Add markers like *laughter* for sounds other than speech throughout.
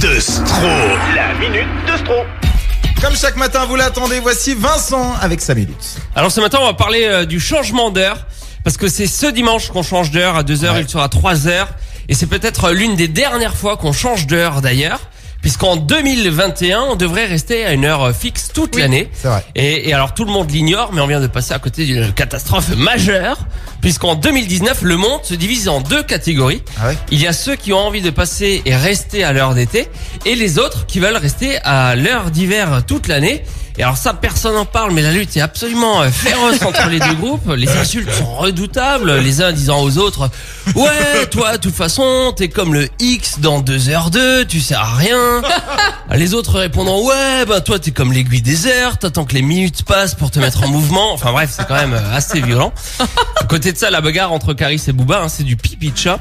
de Stro. La minute de Stro. Comme chaque matin, vous l'attendez, voici Vincent avec sa minute. Alors ce matin, on va parler euh, du changement d'heure. Parce que c'est ce dimanche qu'on change d'heure. À 2h, Ouais. il sera 3h. Et c'est peut-être l'une des dernières fois qu'on change d'heure d'ailleurs. Puisqu'en 2021, on devrait rester à une heure euh, fixe toute l'année. c'est vrai. Et, et alors tout le monde l'ignore, mais on vient de passer à côté d'une catastrophe majeure. Puisqu'en 2019, le monde se divise en deux catégories. Ah ouais Il y a ceux qui ont envie de passer et rester à l'heure d'été, et les autres qui veulent rester à l'heure d'hiver toute l'année. Et alors ça, personne n'en parle, mais la lutte est absolument euh, féroce *laughs* entre les deux groupes. Les insultes sont redoutables, les uns disant aux autres « Ouais, toi, de toute façon, t'es comme le X dans 2h2, tu sers à rien. » Les autres répondant « Ouais, bah toi, t'es comme l'aiguille déserte, t'attends que les minutes passent pour te mettre en mouvement. » Enfin bref, c'est quand même euh, assez violent. À côté de ça, la bagarre entre Caris et Booba, hein, c'est du pipi de chat.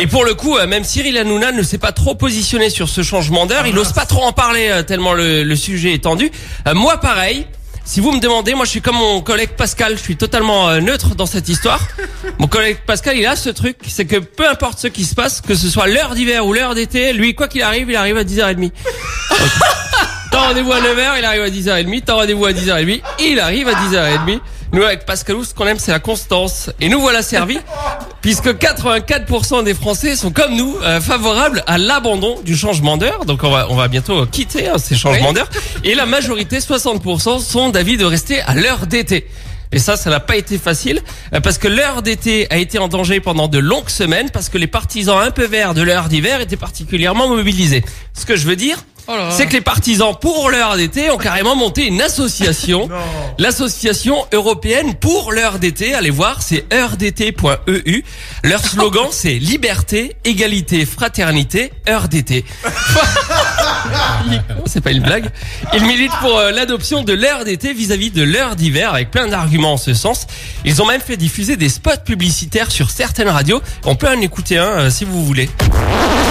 Et pour le coup, euh, même Cyril Hanouna ne s'est pas trop positionné sur ce changement d'heure. Il ose pas trop en parler tellement le, le sujet est tendu. Moi, pareil. Si vous me demandez, moi je suis comme mon collègue Pascal, je suis totalement euh, neutre dans cette histoire. *laughs* Mon collègue Pascal, il a ce truc, c'est que peu importe ce qui se passe, que ce soit l'heure d'hiver ou l'heure d'été, lui, quoi qu'il arrive, il arrive à 10h30. *laughs* T'as rendez-vous à 9h, il arrive à 10h30. T'as rendez-vous à 10h30, il arrive à 10h30. Nous, avec Pascalou, ce qu'on aime, c'est la constance. Et nous voilà servis, puisque 84% des Français sont comme nous, euh, favorables à l'abandon du changement d'heure. Donc on va, on va bientôt quitter hein, ces changements d'heure. Et la majorité, 60%, sont d'avis de rester à l'heure d'été. Et ça, ça n'a pas été facile, euh, parce que l'heure d'été a été en danger pendant de longues semaines, parce que les partisans un peu verts de l'heure d'hiver étaient particulièrement mobilisés. Ce que je veux dire, c'est que les partisans pour l'heure d'été ont carrément monté une association, *laughs* l'association européenne pour l'heure d'été. Allez voir, c'est heuredété.eu. Leur slogan, *laughs* c'est liberté, égalité, fraternité, heure d'été. *laughs* C'est pas une blague. Ils militent pour euh, l'adoption de l'heure d'été vis-à-vis de l'heure d'hiver avec plein d'arguments en ce sens. Ils ont même fait diffuser des spots publicitaires sur certaines radios. On peut en écouter un euh, si vous voulez.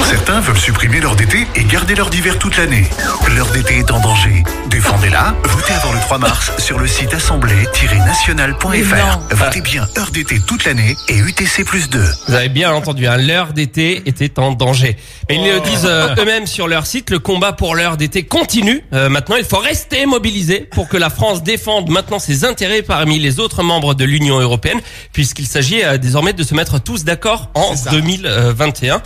Certains veulent supprimer l'heure d'été et garder l'heure d'hiver toute l'année. L'heure d'été est en danger. Défendez-la. Votez avant le 3 mars sur le site assemblée-nationale.fr. Votez bien heure d'été toute l'année et UTC plus 2. Vous avez bien entendu, hein, l'heure d'été était en danger. Et ils le disent euh, eux-mêmes sur leur site, le combat pour l'heure d'été continue. Euh, maintenant, il faut rester mobilisé pour que la France défende maintenant ses intérêts parmi les autres membres de l'Union européenne, puisqu'il s'agit euh, désormais de se mettre tous d'accord en C'est ça. 2021.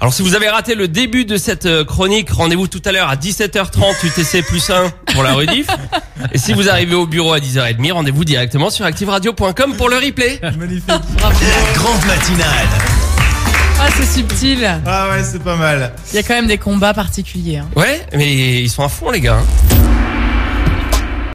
Alors si vous avez raté le début de cette euh, chronique, rendez-vous tout à l'heure à 17h30 UTC plus 1 pour la rediff. Et si vous arrivez au bureau à 10h30, rendez-vous directement sur activeradio.com pour le replay. Magnifique. La grande matinale. Ah, c'est subtil. Ah ouais, c'est pas mal. Il y a quand même des combats particuliers. hein. Ouais, mais ils sont à fond les gars. hein.